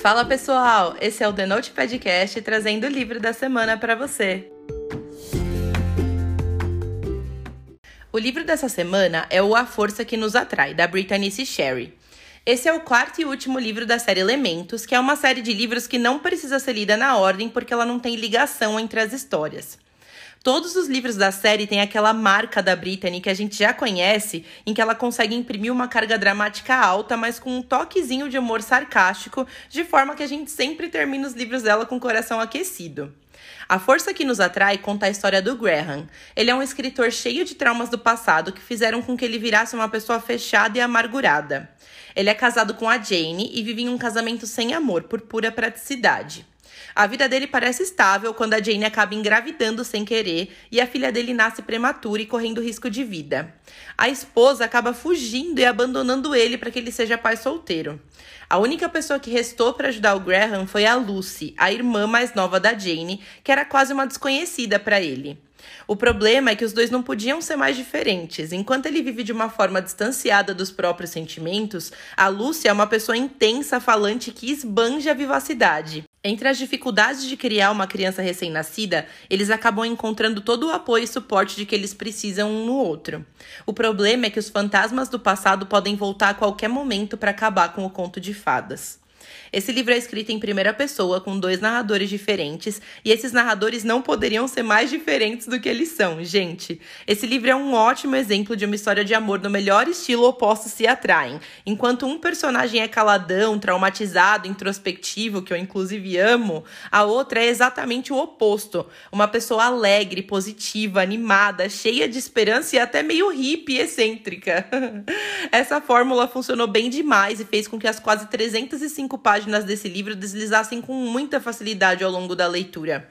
Fala pessoal, esse é o The Note Podcast trazendo o livro da semana para você. O livro dessa semana é o A Força que Nos Atrai, da Brittany. Sherry. Esse é o quarto e último livro da série Elementos, que é uma série de livros que não precisa ser lida na ordem porque ela não tem ligação entre as histórias. Todos os livros da série têm aquela marca da Brittany que a gente já conhece, em que ela consegue imprimir uma carga dramática alta, mas com um toquezinho de humor sarcástico, de forma que a gente sempre termina os livros dela com o coração aquecido. A Força que Nos Atrai conta a história do Graham. Ele é um escritor cheio de traumas do passado que fizeram com que ele virasse uma pessoa fechada e amargurada. Ele é casado com a Jane e vive em um casamento sem amor, por pura praticidade. A vida dele parece estável quando a Jane acaba engravidando sem querer e a filha dele nasce prematura e correndo risco de vida. A esposa acaba fugindo e abandonando ele para que ele seja pai solteiro. A única pessoa que restou para ajudar o Graham foi a Lucy, a irmã mais nova da Jane, que era quase uma desconhecida para ele. O problema é que os dois não podiam ser mais diferentes. Enquanto ele vive de uma forma distanciada dos próprios sentimentos, a Lúcia é uma pessoa intensa, falante que esbanja a vivacidade. Entre as dificuldades de criar uma criança recém-nascida, eles acabam encontrando todo o apoio e suporte de que eles precisam um no outro. O problema é que os fantasmas do passado podem voltar a qualquer momento para acabar com o conto de fadas. Esse livro é escrito em primeira pessoa, com dois narradores diferentes, e esses narradores não poderiam ser mais diferentes do que eles são, gente. Esse livro é um ótimo exemplo de uma história de amor no melhor estilo opostos se atraem. Enquanto um personagem é caladão, traumatizado, introspectivo, que eu inclusive amo, a outra é exatamente o oposto. Uma pessoa alegre, positiva, animada, cheia de esperança e até meio hippie excêntrica. Essa fórmula funcionou bem demais e fez com que as quase 305 páginas desse livro deslizassem com muita facilidade ao longo da leitura.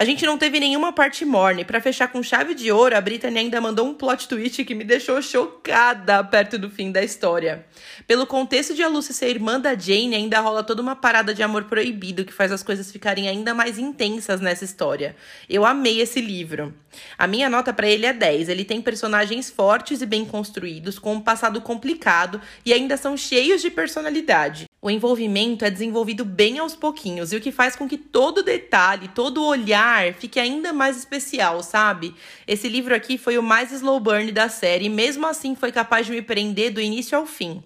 A gente não teve nenhuma parte morne. Para fechar com chave de ouro, a Brittany ainda mandou um plot twist que me deixou chocada perto do fim da história. Pelo contexto de a Lucy ser irmã da Jane, ainda rola toda uma parada de amor proibido que faz as coisas ficarem ainda mais intensas nessa história. Eu amei esse livro. A minha nota para ele é 10. Ele tem personagens fortes e bem construídos, com um passado complicado e ainda são cheios de personalidade. O envolvimento é desenvolvido bem aos pouquinhos, e o que faz com que todo detalhe, todo olhar fique ainda mais especial, sabe? Esse livro aqui foi o mais slow burn da série, e mesmo assim foi capaz de me prender do início ao fim.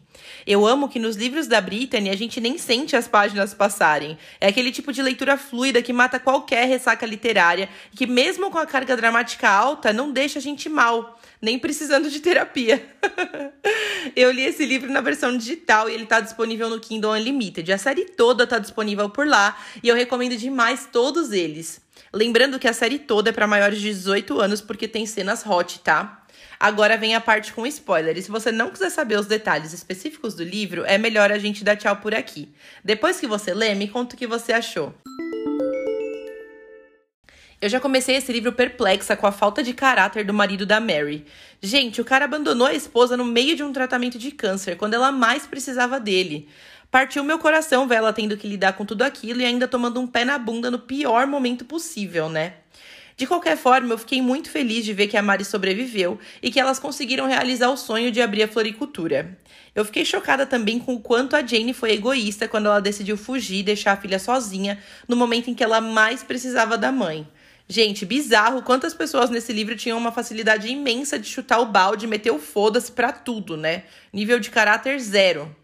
Eu amo que nos livros da Brittany a gente nem sente as páginas passarem. É aquele tipo de leitura fluida que mata qualquer ressaca literária e que, mesmo com a carga dramática alta, não deixa a gente mal nem precisando de terapia. eu li esse livro na versão digital e ele está disponível no Kindle Unlimited. A série toda está disponível por lá e eu recomendo demais todos eles. Lembrando que a série toda é para maiores de 18 anos porque tem cenas hot, tá? Agora vem a parte com spoiler. E se você não quiser saber os detalhes específicos do livro, é melhor a gente dar tchau por aqui. Depois que você lê, me conta o que você achou. Eu já comecei esse livro perplexa com a falta de caráter do marido da Mary. Gente, o cara abandonou a esposa no meio de um tratamento de câncer, quando ela mais precisava dele. Partiu meu coração ver ela tendo que lidar com tudo aquilo e ainda tomando um pé na bunda no pior momento possível, né? De qualquer forma, eu fiquei muito feliz de ver que a Mari sobreviveu e que elas conseguiram realizar o sonho de abrir a floricultura. Eu fiquei chocada também com o quanto a Jane foi egoísta quando ela decidiu fugir e deixar a filha sozinha no momento em que ela mais precisava da mãe. Gente, bizarro quantas pessoas nesse livro tinham uma facilidade imensa de chutar o balde meter o foda-se pra tudo, né? Nível de caráter zero.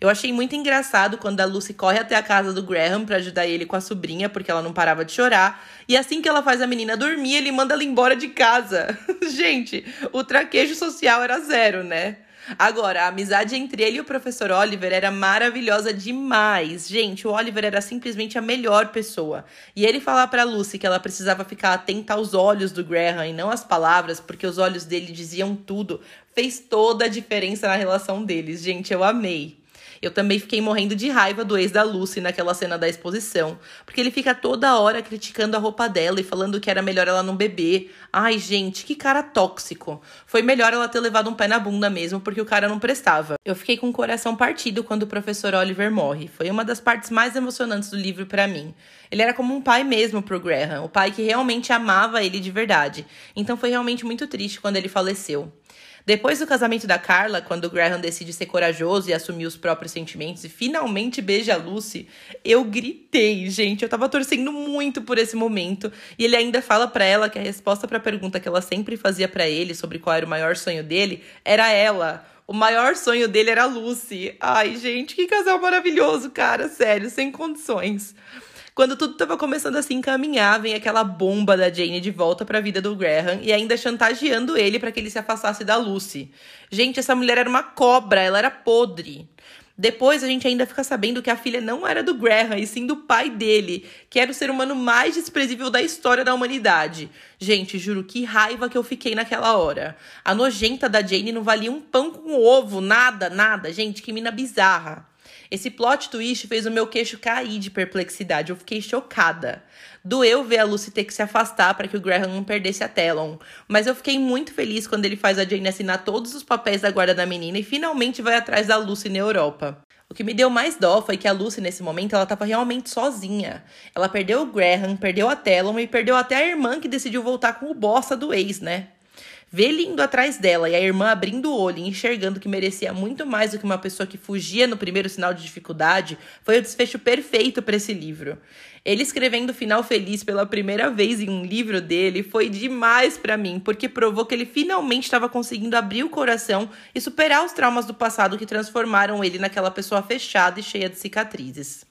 Eu achei muito engraçado quando a Lucy corre até a casa do Graham para ajudar ele com a sobrinha, porque ela não parava de chorar. E assim que ela faz a menina dormir, ele manda ela embora de casa. Gente, o traquejo social era zero, né? Agora, a amizade entre ele e o professor Oliver era maravilhosa demais. Gente, o Oliver era simplesmente a melhor pessoa. E ele falar para Lucy que ela precisava ficar atenta aos olhos do Graham e não às palavras, porque os olhos dele diziam tudo, fez toda a diferença na relação deles. Gente, eu amei. Eu também fiquei morrendo de raiva do ex da Lucy naquela cena da exposição, porque ele fica toda hora criticando a roupa dela e falando que era melhor ela não beber. Ai, gente, que cara tóxico. Foi melhor ela ter levado um pé na bunda mesmo, porque o cara não prestava. Eu fiquei com o coração partido quando o professor Oliver morre. Foi uma das partes mais emocionantes do livro para mim. Ele era como um pai mesmo pro Graham, o pai que realmente amava ele de verdade. Então foi realmente muito triste quando ele faleceu. Depois do casamento da Carla, quando Graham decide ser corajoso e assumir os próprios sentimentos e finalmente beija a Lucy, eu gritei, gente. Eu tava torcendo muito por esse momento. E ele ainda fala para ela que a resposta para a pergunta que ela sempre fazia para ele sobre qual era o maior sonho dele era ela. O maior sonho dele era a Lucy. Ai, gente, que casal maravilhoso, cara. Sério, sem condições. Quando tudo estava começando a se encaminhar, vem aquela bomba da Jane de volta para a vida do Graham e ainda chantageando ele para que ele se afastasse da Lucy. Gente, essa mulher era uma cobra, ela era podre. Depois a gente ainda fica sabendo que a filha não era do Graham, e sim do pai dele, que era o ser humano mais desprezível da história da humanidade. Gente, juro que raiva que eu fiquei naquela hora. A nojenta da Jane não valia um pão com ovo, nada, nada. Gente, que mina bizarra. Esse plot twist fez o meu queixo cair de perplexidade. Eu fiquei chocada. Doeu ver a Lucy ter que se afastar para que o Graham não perdesse a Talon. Mas eu fiquei muito feliz quando ele faz a Jane assinar todos os papéis da guarda da menina e finalmente vai atrás da Lucy na Europa. O que me deu mais dó foi que a Lucy, nesse momento, ela estava realmente sozinha. Ela perdeu o Graham, perdeu a Talon e perdeu até a irmã que decidiu voltar com o bossa do ex, né? Ver ele indo atrás dela e a irmã abrindo o olho e enxergando que merecia muito mais do que uma pessoa que fugia no primeiro sinal de dificuldade foi o desfecho perfeito para esse livro. Ele escrevendo o final feliz pela primeira vez em um livro dele foi demais para mim, porque provou que ele finalmente estava conseguindo abrir o coração e superar os traumas do passado que transformaram ele naquela pessoa fechada e cheia de cicatrizes.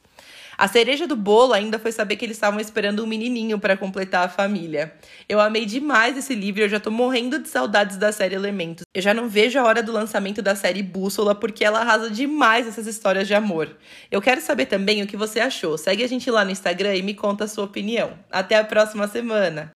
A cereja do bolo ainda foi saber que eles estavam esperando um menininho para completar a família. Eu amei demais esse livro e eu já tô morrendo de saudades da série Elementos. Eu já não vejo a hora do lançamento da série Bússola porque ela arrasa demais essas histórias de amor. Eu quero saber também o que você achou. Segue a gente lá no Instagram e me conta a sua opinião. Até a próxima semana!